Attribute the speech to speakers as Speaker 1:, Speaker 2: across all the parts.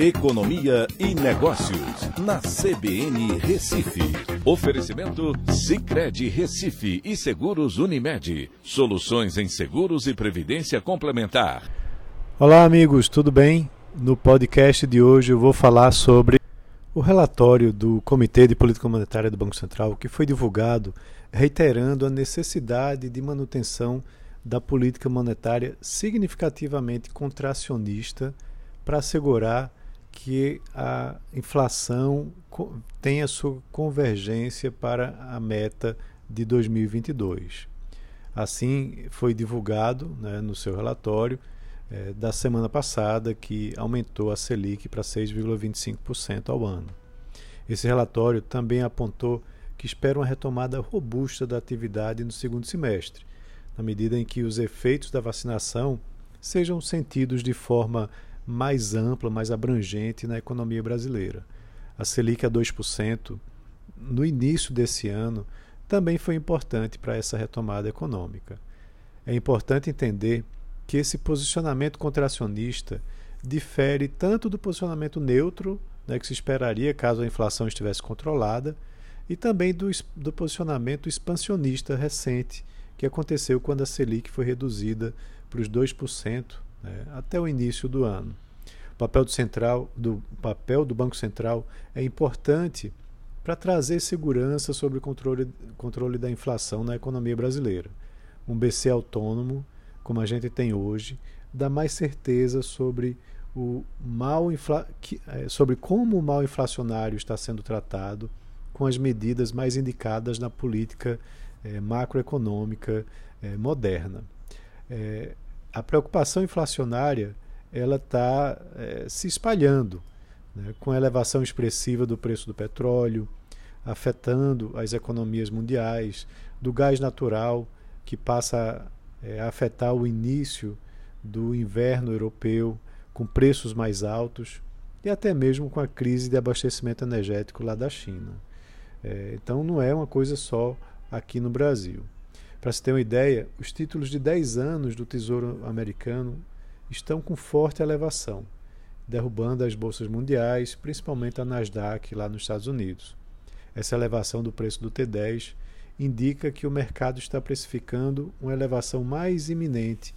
Speaker 1: Economia e Negócios, na CBN Recife. Oferecimento Cicred Recife e Seguros Unimed. Soluções em seguros e previdência complementar.
Speaker 2: Olá, amigos, tudo bem? No podcast de hoje eu vou falar sobre o relatório do Comitê de Política Monetária do Banco Central, que foi divulgado reiterando a necessidade de manutenção da política monetária significativamente contracionista para assegurar que a inflação tenha sua convergência para a meta de 2022. Assim, foi divulgado né, no seu relatório é, da semana passada que aumentou a Selic para 6,25% ao ano. Esse relatório também apontou que espera uma retomada robusta da atividade no segundo semestre, na medida em que os efeitos da vacinação sejam sentidos de forma mais ampla, mais abrangente na economia brasileira. A Selic a 2% no início desse ano também foi importante para essa retomada econômica. É importante entender que esse posicionamento contracionista difere tanto do posicionamento neutro, né, que se esperaria caso a inflação estivesse controlada, e também do, do posicionamento expansionista recente, que aconteceu quando a Selic foi reduzida para os 2% né, até o início do ano. O papel do, central, do papel do Banco Central é importante para trazer segurança sobre o controle, controle da inflação na economia brasileira. Um BC autônomo, como a gente tem hoje, dá mais certeza sobre o mal infla... É, sobre como o mal inflacionário está sendo tratado com as medidas mais indicadas na política é, macroeconômica é, moderna. A preocupação inflacionária ela está é, se espalhando, né, com a elevação expressiva do preço do petróleo, afetando as economias mundiais, do gás natural, que passa é, a afetar o início do inverno europeu, com preços mais altos, e até mesmo com a crise de abastecimento energético lá da China. É, então não é uma coisa só aqui no Brasil. Para se ter uma ideia, os títulos de 10 anos do Tesouro Americano estão com forte elevação, derrubando as bolsas mundiais, principalmente a Nasdaq lá nos Estados Unidos. Essa elevação do preço do T10 indica que o mercado está precificando uma elevação mais iminente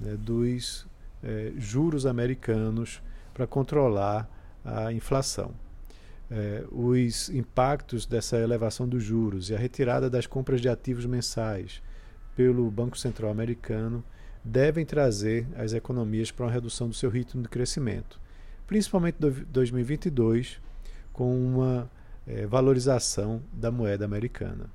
Speaker 2: né, dos eh, juros americanos para controlar a inflação eh, os impactos dessa elevação dos juros e a retirada das compras de ativos mensais pelo Banco Central Americano devem trazer as economias para uma redução do seu ritmo de crescimento, principalmente em 2022, com uma eh, valorização da moeda americana.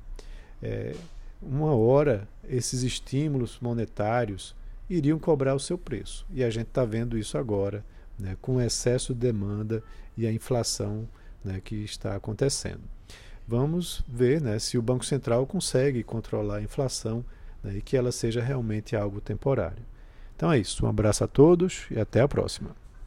Speaker 2: É, uma hora, esses estímulos monetários iriam cobrar o seu preço, e a gente está vendo isso agora, né, com o excesso de demanda e a inflação né, que está acontecendo. Vamos ver né, se o Banco Central consegue controlar a inflação né, e que ela seja realmente algo temporário. Então é isso. Um abraço a todos e até a próxima.